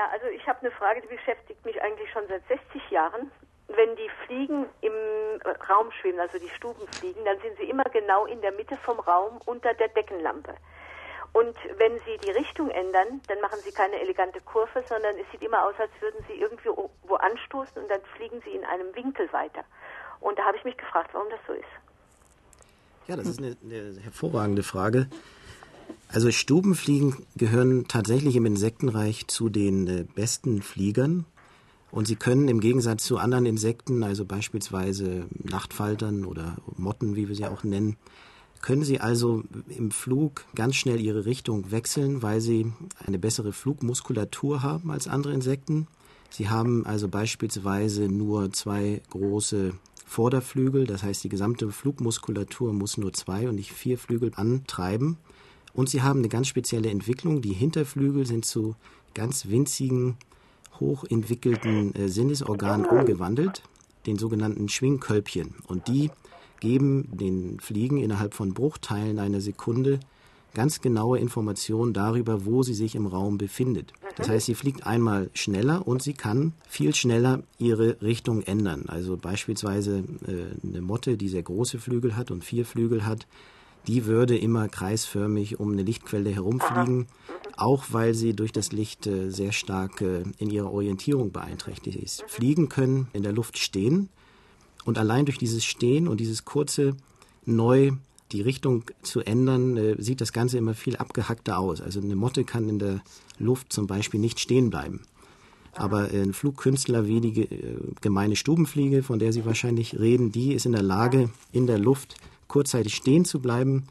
Ja, also ich habe eine Frage, die beschäftigt mich eigentlich schon seit 60 Jahren. Wenn die Fliegen im Raum schweben, also die Stubenfliegen, dann sind sie immer genau in der Mitte vom Raum unter der Deckenlampe. Und wenn Sie die Richtung ändern, dann machen Sie keine elegante Kurve, sondern es sieht immer aus, als würden Sie irgendwie wo anstoßen und dann fliegen Sie in einem Winkel weiter. Und da habe ich mich gefragt, warum das so ist. Ja, das ist eine, eine hervorragende Frage. Also Stubenfliegen gehören tatsächlich im Insektenreich zu den äh, besten Fliegern. Und sie können im Gegensatz zu anderen Insekten, also beispielsweise Nachtfaltern oder Motten, wie wir sie auch nennen, können sie also im Flug ganz schnell ihre Richtung wechseln, weil sie eine bessere Flugmuskulatur haben als andere Insekten. Sie haben also beispielsweise nur zwei große Vorderflügel, das heißt die gesamte Flugmuskulatur muss nur zwei und nicht vier Flügel antreiben. Und sie haben eine ganz spezielle Entwicklung. Die Hinterflügel sind zu ganz winzigen, hochentwickelten äh, Sinnesorganen umgewandelt, den sogenannten Schwingkölbchen. Und die geben den Fliegen innerhalb von Bruchteilen einer Sekunde ganz genaue Informationen darüber, wo sie sich im Raum befindet. Das heißt, sie fliegt einmal schneller und sie kann viel schneller ihre Richtung ändern. Also beispielsweise äh, eine Motte, die sehr große Flügel hat und vier Flügel hat, die würde immer kreisförmig um eine Lichtquelle herumfliegen, auch weil sie durch das Licht äh, sehr stark äh, in ihrer Orientierung beeinträchtigt ist. Fliegen können in der Luft stehen und allein durch dieses Stehen und dieses kurze neu die Richtung zu ändern, äh, sieht das Ganze immer viel abgehackter aus. Also eine Motte kann in der Luft zum Beispiel nicht stehen bleiben. Aber ein Flugkünstler wie die gemeine Stubenfliege, von der Sie wahrscheinlich reden, die ist in der Lage, in der Luft kurzzeitig stehen zu bleiben,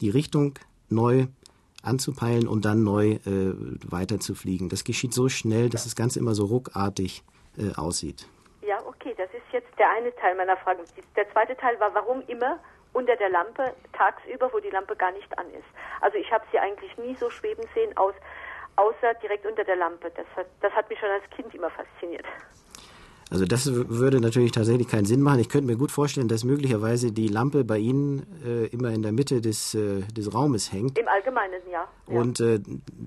die Richtung neu anzupeilen und dann neu äh, weiter zu fliegen. Das geschieht so schnell, dass das Ganze immer so ruckartig äh, aussieht. Ja, okay, das ist jetzt der eine Teil meiner Frage. Der zweite Teil war, warum immer unter der Lampe tagsüber, wo die Lampe gar nicht an ist. Also ich habe sie eigentlich nie so schweben sehen, aus, außer direkt unter der Lampe. Das hat, das hat mich schon als Kind immer fasziniert. Also das würde natürlich tatsächlich keinen Sinn machen. Ich könnte mir gut vorstellen, dass möglicherweise die Lampe bei Ihnen äh, immer in der Mitte des, äh, des Raumes hängt. Im Allgemeinen, ja. Und äh,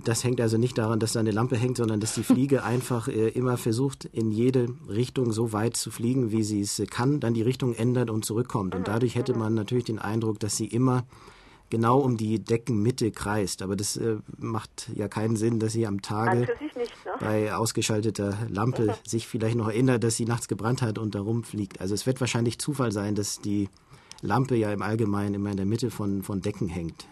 das hängt also nicht daran, dass da eine Lampe hängt, sondern dass die Fliege einfach äh, immer versucht, in jede Richtung so weit zu fliegen, wie sie es kann, dann die Richtung ändert und zurückkommt. Und mhm, dadurch hätte mhm. man natürlich den Eindruck, dass sie immer genau um die Deckenmitte kreist. Aber das äh, macht ja keinen Sinn, dass sie am Tage nicht, ne? bei ausgeschalteter Lampe sich vielleicht noch erinnert, dass sie nachts gebrannt hat und da rumfliegt. Also es wird wahrscheinlich Zufall sein, dass die Lampe ja im Allgemeinen immer in der Mitte von, von Decken hängt.